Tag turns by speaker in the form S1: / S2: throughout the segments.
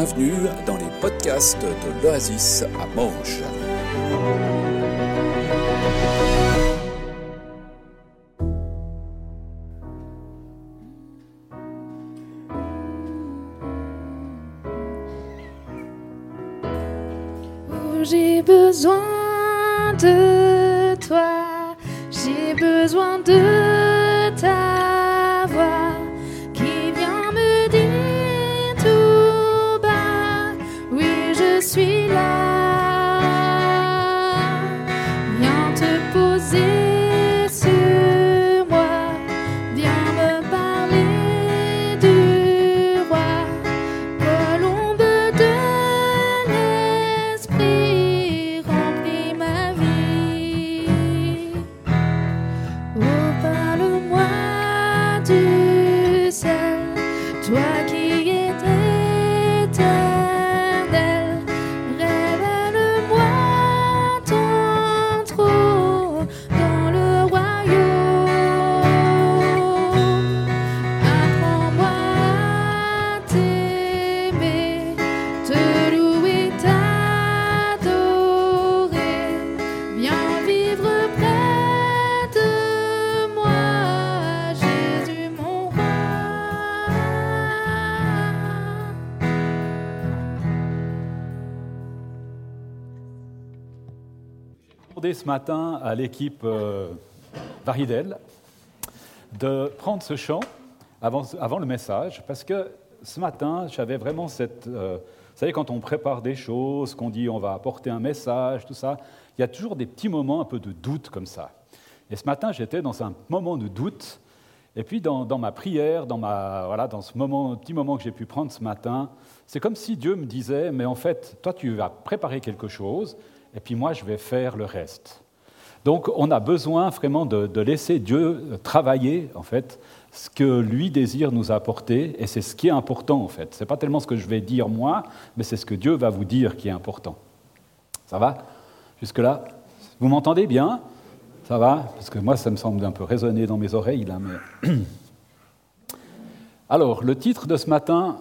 S1: bienvenue dans les podcasts de l'Oasis à Manche.
S2: J'ai besoin de
S3: matin à l'équipe euh, Varidel de prendre ce chant avant, le message, parce que ce matin, j'avais vraiment cette... euh, vous savez, quand on prépare des choses, qu'on dit on va apporter un message, tout ça, il y a toujours des petits moments un peu de doute comme ça. Et ce matin, j'étais dans un moment de doute, et puis dans, dans ma prière, dans, ma, voilà, dans ce moment, petit moment que j'ai pu prendre ce matin, c'est comme si Dieu me disait, mais en fait, toi, tu vas préparer quelque chose, et puis moi, je vais faire le reste. Donc, on a besoin vraiment de, laisser Dieu travailler, en fait, ce que lui désire nous apporter, et c'est ce qui est important, en fait. Ce n'est pas tellement ce que je vais dire moi, mais c'est ce que Dieu va vous dire qui est important. Ça va? Jusque-là? Vous m'entendez bien? Ça va? Parce que moi, ça me semble un peu résonner dans mes oreilles, là, mais... Alors, le titre de ce matin,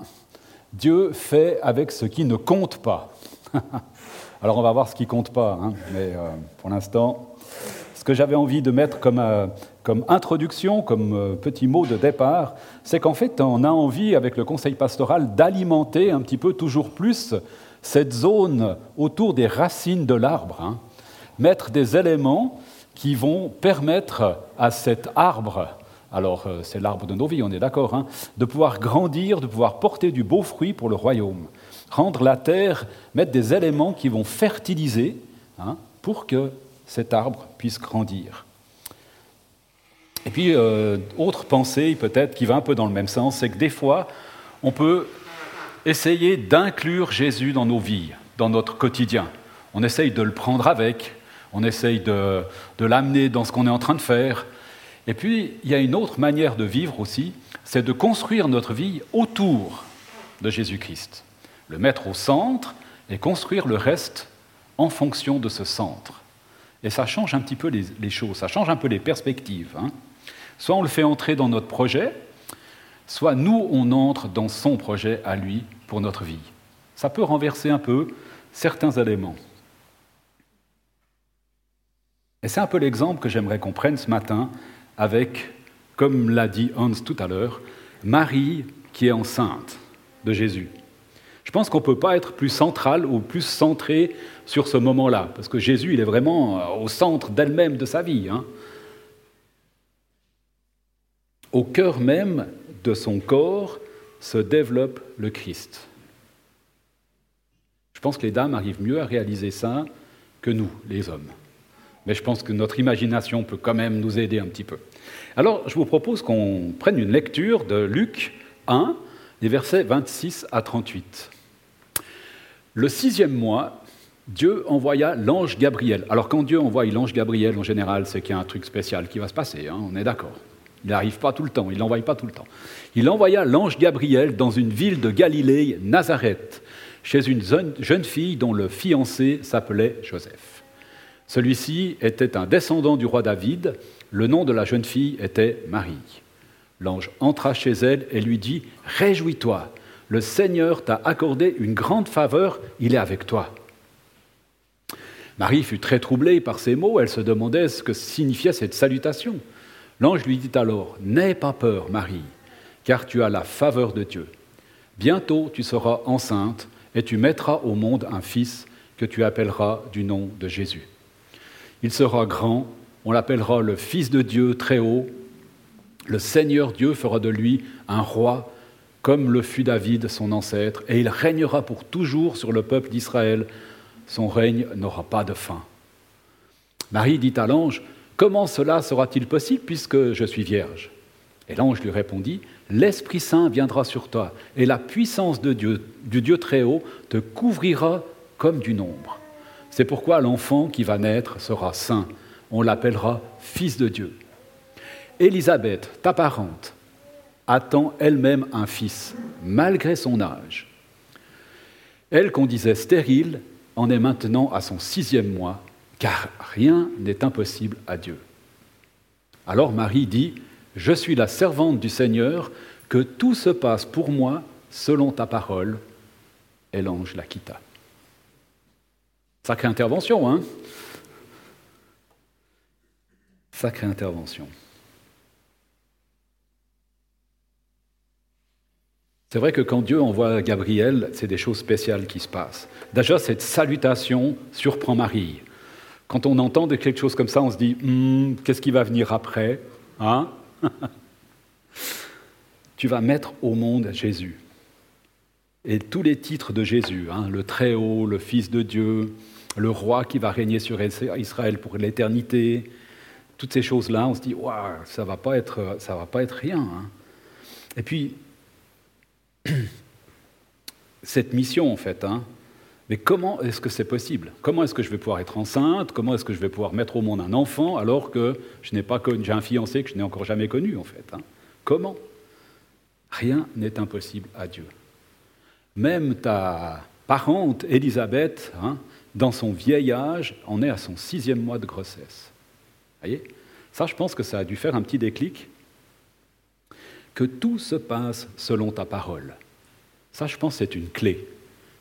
S3: Dieu fait avec ce qui ne compte pas. Alors, on va voir ce qui compte pas, hein, mais euh, pour l'instant, ce que j'avais envie de mettre comme, euh, introduction, comme euh, petit mot de départ, c'est qu'en fait, on a envie, avec le conseil pastoral, d'alimenter un petit peu toujours plus cette zone autour des racines de l'arbre, hein. mettre des éléments qui vont permettre à cet arbre, alors euh, c'est l'arbre de nos vies, on est d'accord, hein, de pouvoir grandir, de pouvoir porter du beau fruit pour le royaume, rendre la terre, mettre des éléments qui vont fertiliser hein, pour que cet arbre puisse grandir. Et puis, euh, autre pensée peut-être qui va un peu dans le même sens, c'est que des fois, on peut essayer d'inclure Jésus dans nos vies, dans notre quotidien. On essaye de le prendre avec, on essaye de, de l'amener dans ce qu'on est en train de faire. Et puis, il y a une autre manière de vivre aussi, c'est de construire notre vie autour de Jésus-Christ. Le mettre au centre et construire le reste en fonction de ce centre. Et ça change un petit peu les, choses, ça change un peu les perspectives. hein. Soit on le fait entrer dans notre projet, soit nous, on entre dans son projet à lui pour notre vie. Ça peut renverser un peu certains éléments. Et c'est un peu l'exemple que j'aimerais qu'on prenne ce matin avec, comme l'a dit Hans tout à l'heure, Marie qui est enceinte de Jésus. Je pense qu'on ne peut pas être plus central ou plus centré sur ce moment-là, parce que Jésus, il est vraiment euh, au centre d'elle-même de sa vie. hein. Au cœur même de son corps se développe le Christ. Je pense que les dames arrivent mieux à réaliser ça que nous, les hommes. Mais je pense que notre imagination peut quand même nous aider un petit peu. Alors, je vous propose qu'on prenne une lecture de Luc 1, les versets 26 à 38. Le sixième mois, Dieu envoya l'ange Gabriel. Alors, quand Dieu envoie l'ange Gabriel, en général, c'est qu'il y a un truc spécial qui va se passer, hein, on est d'accord. Il n'arrive pas tout le temps, il n'envoie pas tout le temps. Il envoya l'ange Gabriel dans une ville de Galilée, Nazareth, chez une jeune fille dont le fiancé s'appelait Joseph. Celui-ci était un descendant du roi David, le nom de la jeune fille était Marie. L'ange entra chez elle et lui dit Réjouis-toi, le Seigneur t'a accordé une grande faveur, il est avec toi. Marie fut très troublée par ces mots, elle se demandait ce que signifiait cette salutation. L'ange lui dit alors, N'aie pas peur, Marie, car tu as la faveur de Dieu. Bientôt tu seras enceinte et tu mettras au monde un fils que tu appelleras du nom de Jésus. Il sera grand, on l'appellera le Fils de Dieu très haut. Le Seigneur Dieu fera de lui un roi, comme le fut David, son ancêtre, et il régnera pour toujours sur le peuple d'Israël. Son règne n'aura pas de fin. Marie dit à l'ange, Comment cela sera-t-il possible puisque je suis vierge? Et l'ange lui répondit, L'Esprit Saint viendra sur toi, et la puissance de Dieu, du Dieu très haut, te couvrira comme d'une ombre. C'est pourquoi l'enfant qui va naître sera saint. On l'appellera Fils de Dieu. Élisabeth, ta parente, attend elle-même un fils, malgré son âge. Elle qu'on disait stérile en est maintenant à son sixième mois, car rien n'est impossible à Dieu. Alors Marie dit, Je suis la servante du Seigneur, que tout se passe pour moi selon ta parole. Et l'ange la quitta. Sacrée intervention, hein? Sacrée intervention. C'est vrai que quand Dieu envoie Gabriel, c'est des choses spéciales qui se passent. Déjà, cette salutation surprend Marie. Quand on entend quelque chose comme ça, on se dit hmm, qu'est-ce qui va venir après hein? Tu vas mettre au monde Jésus. Et tous les titres de Jésus, hein, le Très-Haut, le Fils de Dieu, le roi qui va régner sur Israël pour l'éternité, toutes ces choses-là, on se dit, ça va pas être, va pas être rien. Hein. Et puis, cette mission, en fait, hein, mais comment est-ce que c'est possible? Comment est-ce que je vais pouvoir être enceinte? Comment est-ce que je vais pouvoir mettre au monde un enfant alors que je n'ai pas j'ai un fiancé que je n'ai encore jamais connu, en fait hein? Comment? Rien n'est impossible à Dieu. Même ta parente, Élisabeth, hein, dans son vieil âge, en est à son sixième mois de grossesse. voyez? Ça, je pense que ça a dû faire un petit déclic. Que tout se passe selon ta parole. Ça, je pense, c'est une clé,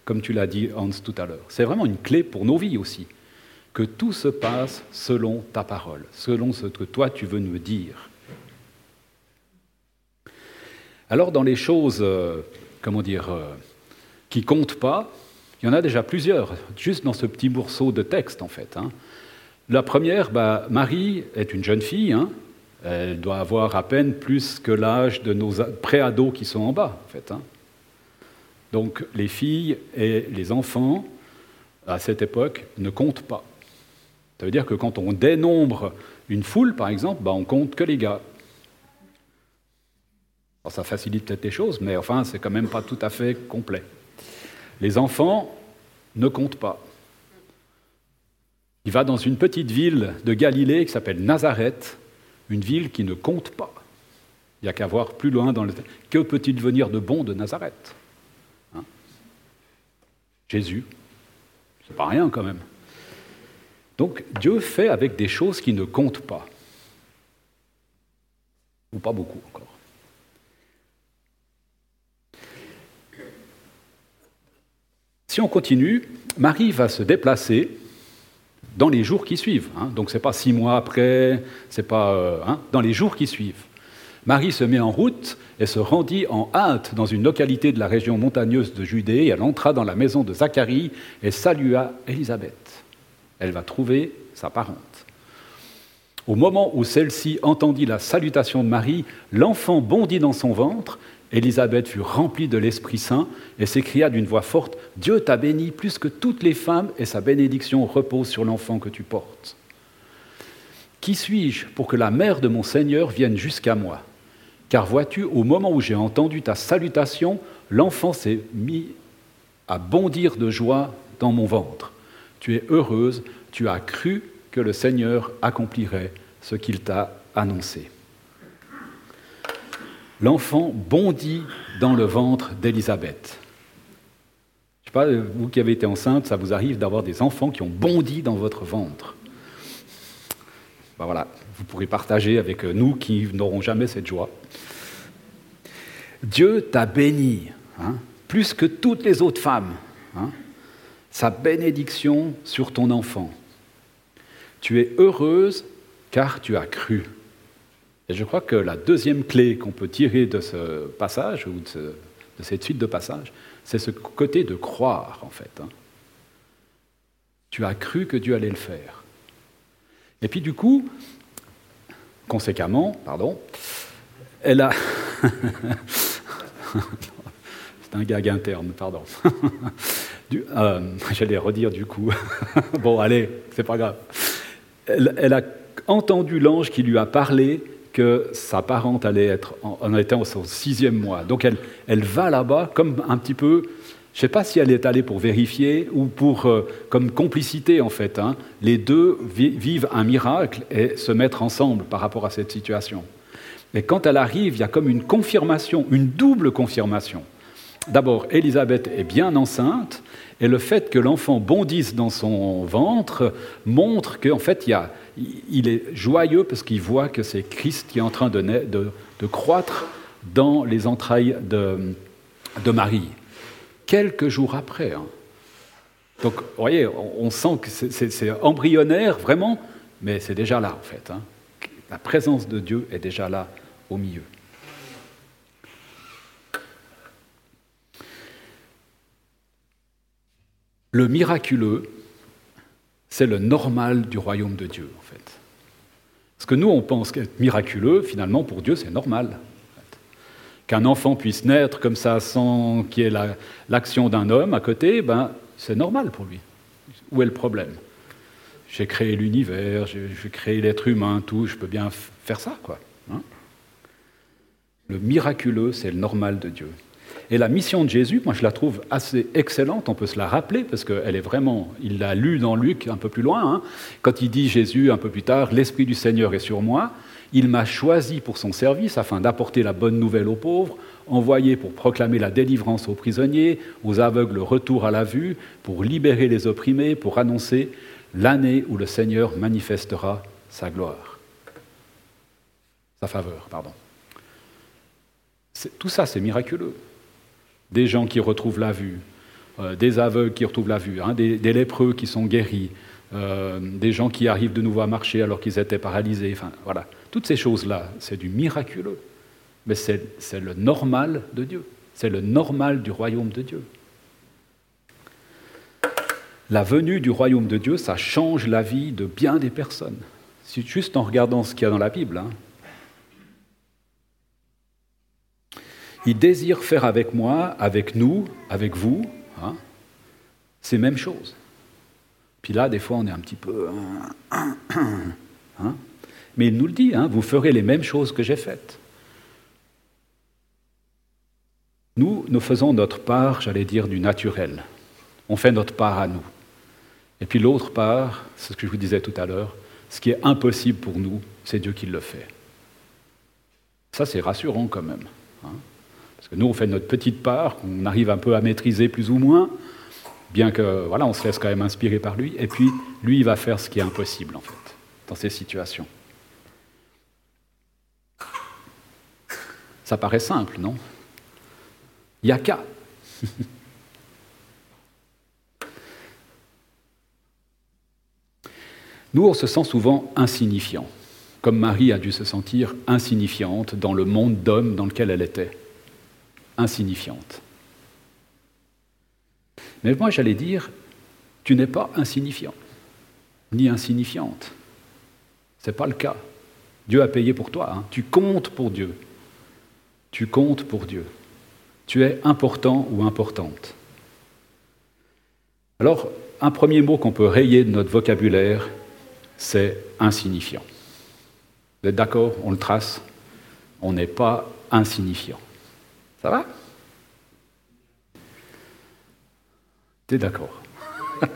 S3: comme tu l'as dit, Hans, tout à l'heure. C'est vraiment une clé pour nos vies aussi. Que tout se passe selon ta parole, selon ce que toi tu veux nous dire. Alors, dans les choses, euh, comment dire, euh, qui comptent pas, il y en a déjà plusieurs, juste dans ce petit morceau de texte, en fait. Hein. La première, bah, Marie est une jeune fille, hein. Elle doit avoir à peine plus que l'âge de nos préados qui sont en bas, en fait. Hein. Donc les filles et les enfants, à cette époque, ne comptent pas. Ça veut dire que quand on dénombre une foule, par exemple, bah, on compte que les gars. ça facilite peut-être les choses, mais enfin, c'est quand même pas tout à fait complet. Les enfants ne comptent pas. Il va dans une petite ville de Galilée qui s'appelle Nazareth, une ville qui ne compte pas. Il n'y a qu'à voir plus loin dans le... Que peut-il venir de bon de Nazareth hein? Jésus, c'est pas rien quand même. Donc Dieu fait avec des choses qui ne comptent pas. Ou pas beaucoup encore. Si on continue, Marie va se déplacer dans les jours qui suivent. Hein. Donc ce n'est pas six mois après, c'est pas euh, hein, dans les jours qui suivent. Marie se met en route et se rendit en hâte dans une localité de la région montagneuse de Judée. elle entra dans la maison de Zacharie et salua Élisabeth. Elle va trouver sa parente. Au moment où celle-ci entendit la salutation de Marie, l'enfant bondit dans son ventre Élisabeth fut remplie de l'Esprit Saint et s'écria d'une voix forte, Dieu t'a béni plus que toutes les femmes et sa bénédiction repose sur l'enfant que tu portes. Qui suis-je pour que la mère de mon Seigneur vienne jusqu'à moi? Car vois-tu, au moment où j'ai entendu ta salutation, l'enfant s'est mis à bondir de joie dans mon ventre. Tu es heureuse, tu as cru que le Seigneur accomplirait ce qu'il t'a annoncé l'enfant bondit dans le ventre d'Élisabeth. Je sais pas, vous qui avez été enceinte, ça vous arrive d'avoir des enfants qui ont bondi dans votre ventre. Ben voilà, vous pourrez partager avec nous qui n'auront jamais cette joie. Dieu t'a béni. Hein. plus que toutes les autres femmes, hein, sa bénédiction sur ton enfant. Tu es heureuse car tu as cru. Et je crois que la deuxième clé qu'on peut tirer de ce passage, ou de, cette suite de passages, c'est ce côté de croire, en fait. Hein. Tu as cru que Dieu allait le faire. Et puis du coup, conséquemment, pardon, elle a... c'est un gag interne, pardon. Euh, j'allais redire du coup. bon, allez, c'est pas grave. Elle, a entendu l'ange qui lui a parlé sa parente allait être en, en son sixième mois. Donc elle, elle va là-bas comme un petit peu je ne sais pas si elle est allée pour vérifier ou pour, euh, comme complicité en fait. Hein. Les deux vivent un miracle et se mettre ensemble par rapport à cette situation. Et quand elle arrive, il y a comme une confirmation, une double confirmation. D'abord, Élisabeth est bien enceinte, et le fait que l'enfant bondisse dans son ventre montre qu'en fait, il, est joyeux parce qu'il voit que c'est Christ qui est en train de, croître dans les entrailles de, de Marie quelques jours après. Hein. Donc, vous voyez, on sent que c'est embryonnaire, vraiment, mais c'est déjà là, en fait. Hein. La présence de Dieu est déjà là, au milieu. Le miraculeux, c'est le normal du royaume de Dieu, en fait. Parce que nous, on pense qu'être miraculeux, finalement, pour Dieu, c'est normal qu'un enfant puisse naître comme ça sans qu'il y ait l'action d'un homme à côté, ben, c'est normal pour lui. Où est le problème? J'ai créé l'univers, j'ai créé l'être humain, tout, je peux bien faire ça, quoi. Hein. le miraculeux, c'est le normal de Dieu. Et la mission de Jésus, moi je la trouve assez excellente, on peut se la rappeler, parce qu'elle est vraiment, il l'a lu dans Luc un peu plus loin, hein. quand il dit Jésus un peu plus tard, l'Esprit du Seigneur est sur moi, il m'a choisi pour son service afin d'apporter la bonne nouvelle aux pauvres, envoyé pour proclamer la délivrance aux prisonniers, aux aveugles le retour à la vue, pour libérer les opprimés, pour annoncer l'année où le Seigneur manifestera sa gloire. Sa faveur, pardon. Tout ça, c'est miraculeux. Des gens qui retrouvent la vue, euh, des aveugles qui retrouvent la vue, hein, des, lépreux qui sont guéris, euh, des gens qui arrivent de nouveau à marcher alors qu'ils étaient paralysés. Voilà. Toutes ces choses-là, c'est du miraculeux, mais c'est le normal de Dieu, c'est le normal du royaume de Dieu. La venue du royaume de Dieu, ça change la vie de bien des personnes. Juste en regardant ce qu'il y a dans la Bible. Hein. Il désire faire avec moi, avec nous, avec vous, hein, ces mêmes choses. Puis là, des fois, on est un petit peu... Hein, mais il nous le dit, hein, vous ferez les mêmes choses que j'ai faites. Nous, nous faisons notre part, j'allais dire, du naturel. On fait notre part à nous. Et puis l'autre part, c'est ce que je vous disais tout à l'heure, ce qui est impossible pour nous, c'est Dieu qui le fait. Ça, c'est rassurant quand même. Parce que nous, on fait notre petite part, qu'on arrive un peu à maîtriser plus ou moins, bien que, voilà, on se laisse quand même inspirer par lui. Et puis, lui, il va faire ce qui est impossible, en fait, dans ces situations. Ça paraît simple, non? Il n'y a qu'à. Nous, on se sent souvent insignifiant, comme Marie a dû se sentir insignifiante dans le monde d'hommes dans lequel elle était. Insignifiante. Mais moi, j'allais dire, tu n'es pas insignifiant, ni insignifiante. Ce n'est pas le cas. Dieu a payé pour toi. Hein. Tu comptes pour Dieu. Tu comptes pour Dieu. Tu es important ou importante. Alors, un premier mot qu'on peut rayer de notre vocabulaire, c'est insignifiant. Vous êtes d'accord? On le trace? On n'est pas insignifiant. Ça va? T'es d'accord.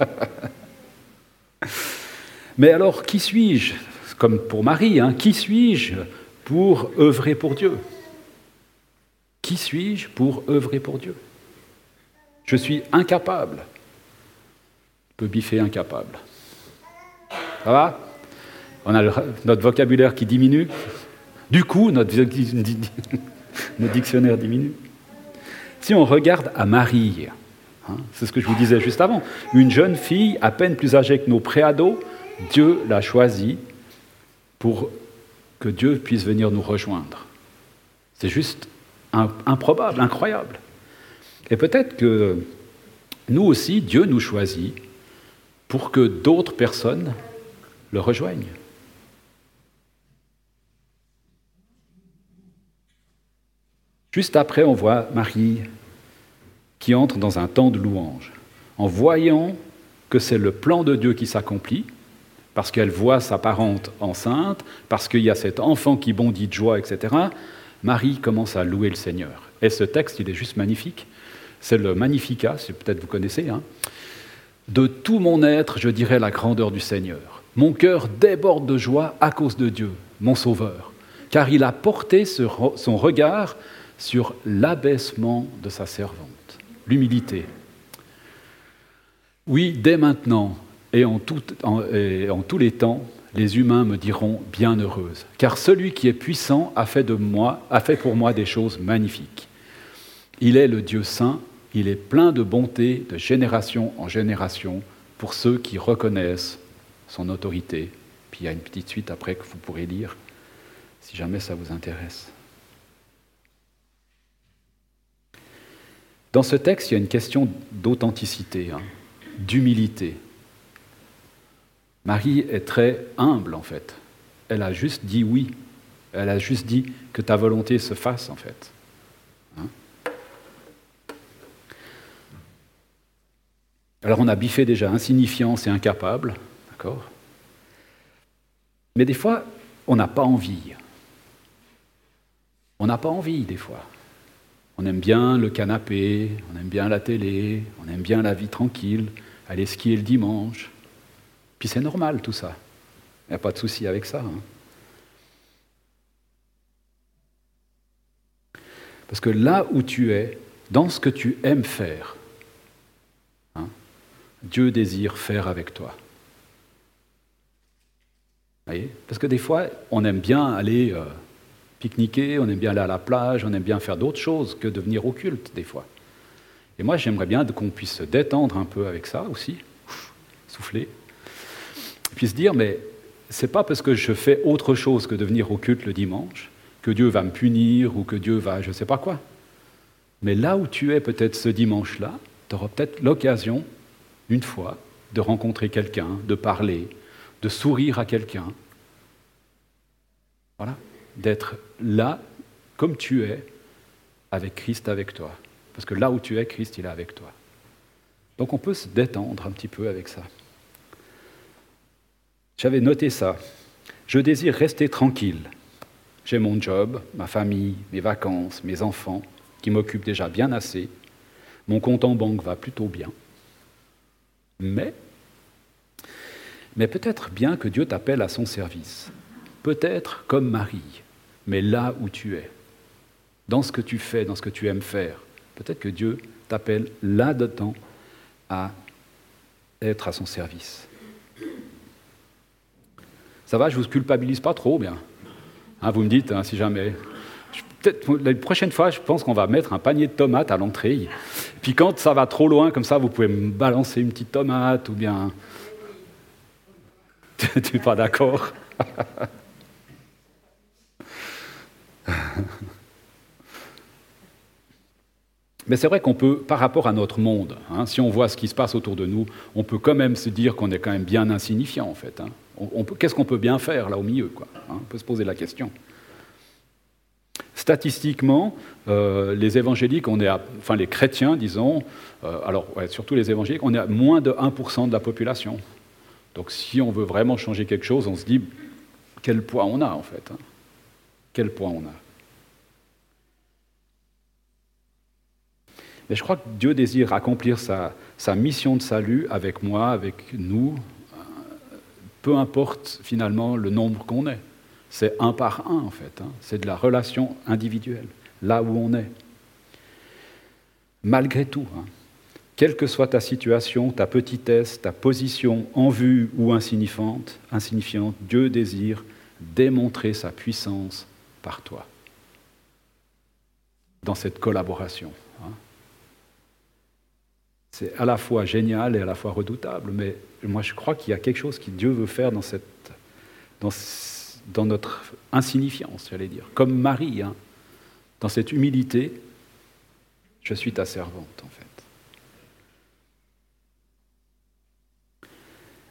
S3: Mais alors, qui suis-je? Comme pour Marie, hein, qui suis-je pour œuvrer pour Dieu? Qui suis-je pour œuvrer pour Dieu? Je suis incapable. Je peux biffer incapable. Ça va? On a notre vocabulaire qui diminue. Du coup, notre, notre dictionnaire diminue. Si on regarde à Marie, hein, c'est ce que je vous disais juste avant, une jeune fille à peine plus âgée que nos préados, Dieu l'a choisie pour que Dieu puisse venir nous rejoindre. C'est juste improbable, incroyable. Et peut-être que nous aussi, Dieu nous choisit pour que d'autres personnes le rejoignent. Juste après, on voit Marie qui entre dans un temps de louange, en voyant que c'est le plan de Dieu qui s'accomplit, parce qu'elle voit sa parente enceinte, parce qu'il y a cet enfant qui bondit de joie, etc. Marie commence à louer le Seigneur. Et ce texte, il est juste magnifique. C'est le Magnificat, peut-être vous connaissez. Hein. De tout mon être, je dirais la grandeur du Seigneur. Mon cœur déborde de joie à cause de Dieu, mon Sauveur, car il a porté son regard sur l'abaissement de sa servante, l'humilité. Oui, dès maintenant et en, tous les temps, les humains me diront bienheureuse, car celui qui est puissant a fait de moi, a fait pour moi des choses magnifiques. Il est le Dieu saint, il est plein de bonté de génération en génération pour ceux qui reconnaissent son autorité. Puis il y a une petite suite après que vous pourrez lire, si jamais ça vous intéresse. Dans ce texte, il y a une question d'authenticité, hein, d'humilité. Marie est très humble en fait. Elle a juste dit oui. Elle a juste dit que ta volonté se fasse en fait. Hein. Alors on a biffé déjà insignifiance et incapable, d'accord? Mais des fois, on n'a pas envie. On n'a pas envie des fois. On aime bien le canapé, on aime bien la télé, on aime bien la vie tranquille, aller skier le dimanche. Puis c'est normal tout ça. Il n'y a pas de souci avec ça. Hein. Parce que là où tu es, dans ce que tu aimes faire, hein, Dieu désire faire avec toi. Voyez? Parce que des fois, on aime bien aller euh, pique-niquer, on aime bien aller à la plage, on aime bien faire d'autres choses que de venir au culte des fois. Et moi, j'aimerais bien qu'on puisse se détendre un peu avec ça aussi, souffler, et puis se dire, mais c'est pas parce que je fais autre chose que de venir au culte le dimanche que Dieu va me punir ou que Dieu va je ne sais pas quoi. Mais là où tu es peut-être ce dimanche-là, tu auras peut-être l'occasion, une fois, de rencontrer quelqu'un, de parler, de sourire à quelqu'un. Voilà d'être là comme tu es, avec Christ avec toi. Parce que là où tu es, Christ, il est avec toi. Donc on peut se détendre un petit peu avec ça. J'avais noté ça. Je désire rester tranquille. J'ai mon job, ma famille, mes vacances, mes enfants, qui m'occupent déjà bien assez. Mon compte en banque va plutôt bien. Mais, mais peut-être bien que Dieu t'appelle à son service. Peut-être comme Marie mais là où tu es, dans ce que tu fais, dans ce que tu aimes faire. Peut-être que Dieu t'appelle là-dedans à être à son service. Ça va, je ne vous culpabilise pas trop bien. Hein, vous me dites, hein, si jamais. La prochaine fois, je pense qu'on va mettre un panier de tomates à l'entrée. Puis quand ça va trop loin, comme ça, vous pouvez me balancer une petite tomate ou bien. tu n'es pas d'accord? Mais c'est vrai qu'on peut, par rapport à notre monde, hein, si on voit ce qui se passe autour de nous, on peut quand même se dire qu'on est quand même bien insignifiant, en fait. Hein. Qu'est-ce qu'on peut bien faire là au milieu hein, On peut se poser la question. Statistiquement, euh, les évangéliques, on est enfin les chrétiens, disons, euh, alors surtout les évangéliques, on est à moins de 1% de la population. Donc si on veut vraiment changer quelque chose, on se dit quel poids on a en fait. Quel poids on a. Mais je crois que Dieu désire accomplir sa, mission de salut avec moi, avec nous, peu importe finalement le nombre qu'on est. C'est un par un en fait, hein. c'est de la relation individuelle, là où on est. Malgré tout, hein, quelle que soit ta situation, ta petitesse, ta position en vue ou insignifiante, insignifiante Dieu désire démontrer sa puissance par toi dans cette collaboration. Hein c'est à la fois génial et à la fois redoutable. Mais moi, je crois qu'il y a quelque chose que Dieu veut faire dans, cette, dans, notre insignifiance, j'allais dire. Comme Marie, hein, dans cette humilité, je suis ta servante, en fait.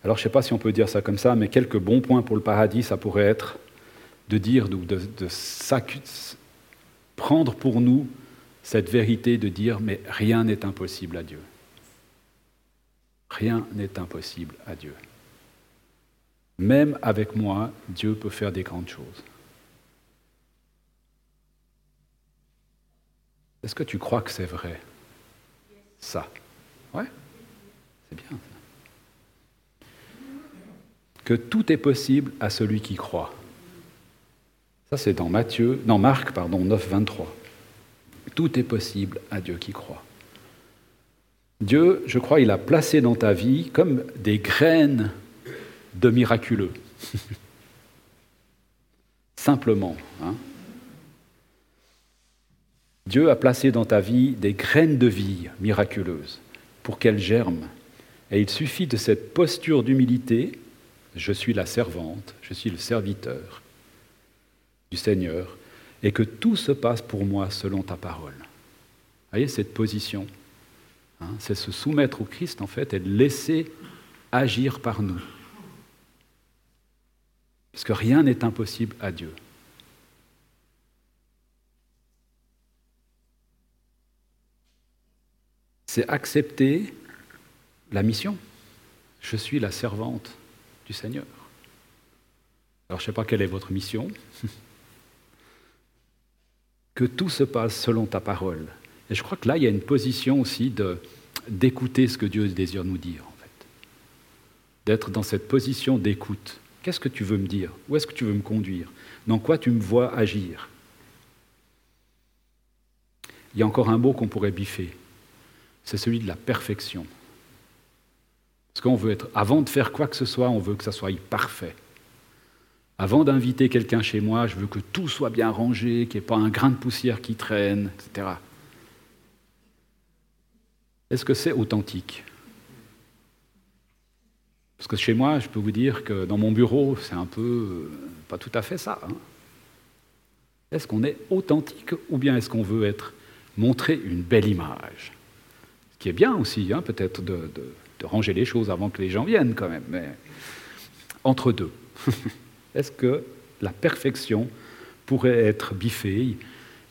S3: Alors, je ne sais pas si on peut dire ça comme ça, mais quelques bons points pour le paradis, ça pourrait être de dire, de, de, de prendre pour nous cette vérité de dire, mais rien n'est impossible à Dieu. Rien n'est impossible à Dieu. Même avec moi, Dieu peut faire des grandes choses. Est-ce que tu crois que c'est vrai? Ça. Ouais C'est bien. Que tout est possible à celui qui croit. Ça, c'est dans Matthieu, non, Marc, pardon, 9, 23. Tout est possible à Dieu qui croit. Dieu, je crois, il a placé dans ta vie comme des graines de miraculeux. Simplement. Hein. Dieu a placé dans ta vie des graines de vie miraculeuses pour qu'elles germent. Et il suffit de cette posture d'humilité, je suis la servante, je suis le serviteur du Seigneur, et que tout se passe pour moi selon ta parole. Vous voyez cette position Hein, c'est se soumettre au Christ, en fait, et le laisser agir par nous. Parce que rien n'est impossible à Dieu. C'est accepter la mission. Je suis la servante du Seigneur. Alors je ne sais pas quelle est votre mission. que tout se passe selon ta parole. Et je crois que là, il y a une position aussi d'écouter ce que Dieu désire nous dire, en fait. D'être dans cette position d'écoute. Qu'est-ce que tu veux me dire? Où est-ce que tu veux me conduire? Dans quoi tu me vois agir? Il y a encore un mot qu'on pourrait biffer. C'est celui de la perfection. Parce qu'on veut être, avant de faire quoi que ce soit, on veut que ça soit parfait. Avant d'inviter quelqu'un chez moi, je veux que tout soit bien rangé, qu'il n'y ait pas un grain de poussière qui traîne, etc. Est-ce que c'est authentique? Parce que chez moi, je peux vous dire que dans mon bureau, c'est un peu euh, pas tout à fait ça. Hein. est-ce qu'on est authentique ou bien est-ce qu'on veut être montrer une belle image? Ce qui est bien aussi, hein, peut-être de, ranger les choses avant que les gens viennent quand même, mais entre deux. est-ce que la perfection pourrait être biffée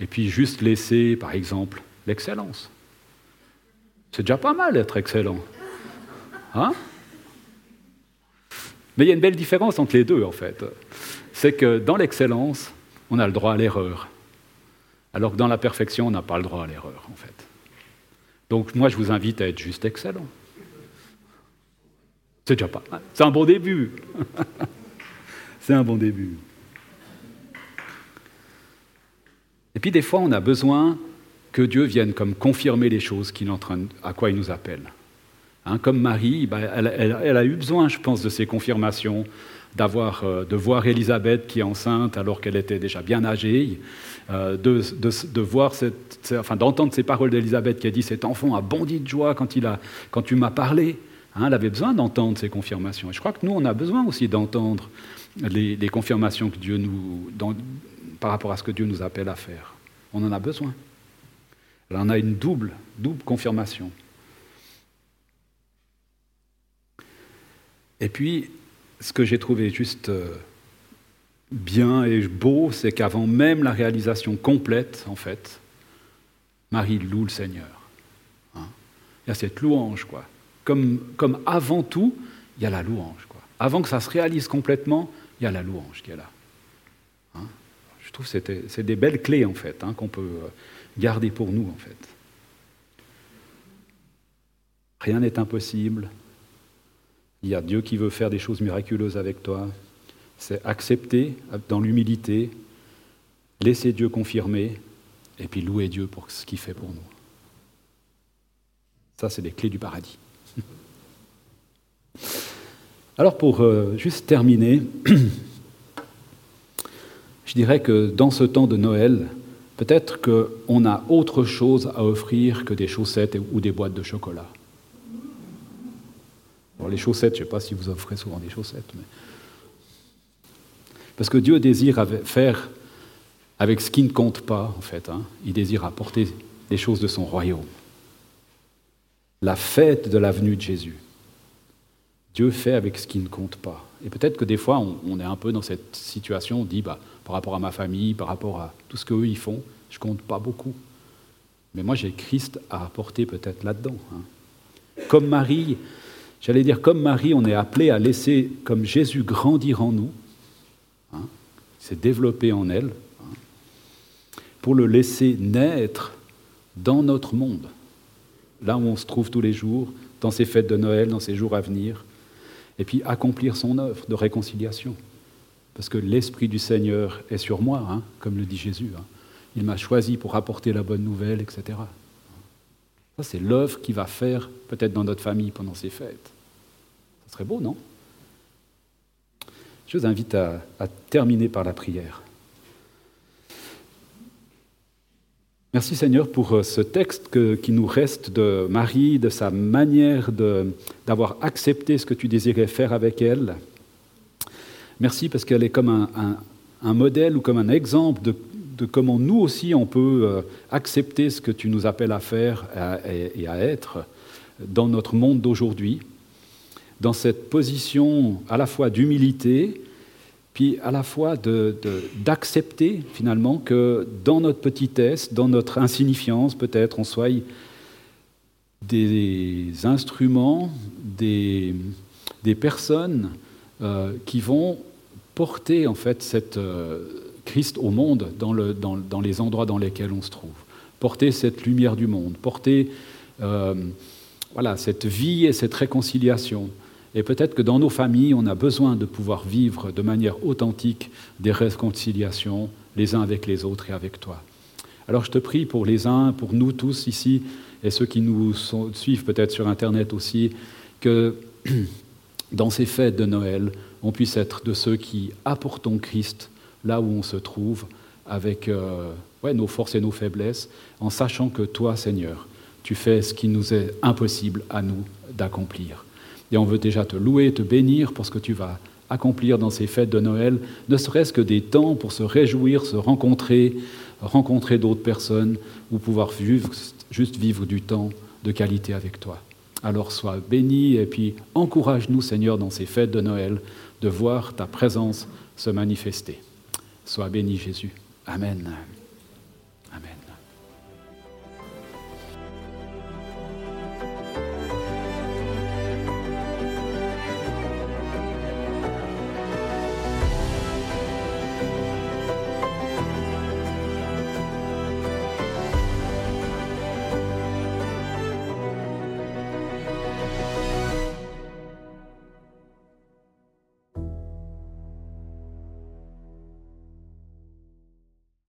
S3: et puis juste laisser, par exemple, l'excellence? C'est déjà pas mal d'être excellent. Hein? Mais il y a une belle différence entre les deux, en fait. C'est que dans l'excellence, on a le droit à l'erreur. Alors que dans la perfection, on n'a pas le droit à l'erreur, en fait. Donc moi, je vous invite à être juste excellent. C'est déjà pas mal. C'est un bon début. C'est un bon début. Et puis des fois, on a besoin que Dieu vienne comme confirmer les choses qu'il est en train à quoi il nous appelle. Hein, comme Marie, bah, elle, a eu besoin, je pense, de ces confirmations, d'avoir, euh, de voir Élisabeth qui est enceinte alors qu'elle était déjà bien âgée, euh, de, voir enfin, d'entendre ces paroles d'Élisabeth qui a dit cet enfant a bondi de joie quand, il a, quand tu m'as parlé. Hein, elle avait besoin d'entendre ces confirmations. Et je crois que nous, on a besoin aussi d'entendre les, confirmations que Dieu nous, par rapport à ce que Dieu nous appelle à faire. On en a besoin. Alors on a une double, double confirmation. Et puis, ce que j'ai trouvé juste euh, bien et beau, c'est qu'avant même la réalisation complète, en fait, Marie loue le Seigneur. Hein? il y a cette louange, quoi. Comme, comme avant tout, il y a la louange, quoi. Avant que ça se réalise complètement, il y a la louange qui est là. Hein? je trouve que c'est des belles clés, en fait, hein, qu'on peut euh, garder pour nous, en fait. Rien n'est impossible. Il y a Dieu qui veut faire des choses miraculeuses avec toi. C'est accepter dans l'humilité, laisser Dieu confirmer, et puis louer Dieu pour ce qu'il fait pour nous. Ça, c'est les clés du paradis. Alors pour euh, juste terminer, je dirais que dans ce temps de Noël, Peut-être qu'on a autre chose à offrir que des chaussettes ou des boîtes de chocolat. les chaussettes, je ne sais pas si vous offrez souvent des chaussettes. Mais... Parce que Dieu désire faire avec ce qui ne compte pas, en fait. Hein. Il désire apporter les choses de son royaume. La fête de la venue de Jésus. Dieu fait avec ce qui ne compte pas. Et peut-être que des fois, on, est un peu dans cette situation, on dit, bah, par rapport à ma famille, par rapport à tout ce qu'eux, ils font, je compte pas beaucoup. Mais moi, j'ai Christ à apporter peut-être là-dedans. Hein. Comme Marie, j'allais dire, comme Marie, on est appelé à laisser, comme Jésus, grandir en nous, hein, s'est développé en elle, hein, pour le laisser naître dans notre monde, là où on se trouve tous les jours, dans ces fêtes de Noël, dans ces jours à venir, et puis accomplir son œuvre de réconciliation. Parce que l'Esprit du Seigneur est sur moi, comme le dit Jésus. Il m'a choisi pour apporter la bonne nouvelle, etc. Ça, c'est l'œuvre qu'il va faire peut-être dans notre famille pendant ces fêtes. Ce serait beau, non? Je vous invite à, terminer par la prière. Merci Seigneur pour euh, ce texte qui nous reste de Marie, de sa manière d'avoir accepté ce que tu désirais faire avec elle. Merci parce qu'elle est comme un, modèle ou comme un exemple de, comment nous aussi on peut euh, accepter ce que tu nous appelles à faire et à être dans notre monde d'aujourd'hui, dans cette position à la fois d'humilité, puis à la fois d'accepter finalement que dans notre petitesse, dans notre insignifiance peut-être, on soit des instruments, des, personnes euh, qui vont porter en fait cette, euh, Christ au monde dans, les endroits dans lesquels on se trouve. Porter cette lumière du monde, porter euh, voilà, cette vie et cette réconciliation. Et peut-être que dans nos familles, on a besoin de pouvoir vivre de manière authentique des réconciliations les uns avec les autres et avec toi. Alors je te prie pour les uns, pour nous tous ici, et ceux qui nous suivent peut-être sur Internet aussi, que dans ces fêtes de Noël, on puisse être de ceux qui apportons Christ là où on se trouve, avec euh, nos forces et nos faiblesses, en sachant que toi, Seigneur, tu fais ce qui nous est impossible à nous d'accomplir. Et on veut déjà te louer, te bénir pour ce que tu vas accomplir dans ces fêtes de Noël, ne serait-ce que des temps pour se réjouir, se rencontrer, rencontrer d'autres personnes, ou pouvoir juste vivre du temps de qualité avec toi. Alors sois béni et puis encourage-nous, Seigneur, dans ces fêtes de Noël, de voir ta présence se manifester. Sois béni Jésus. Amen.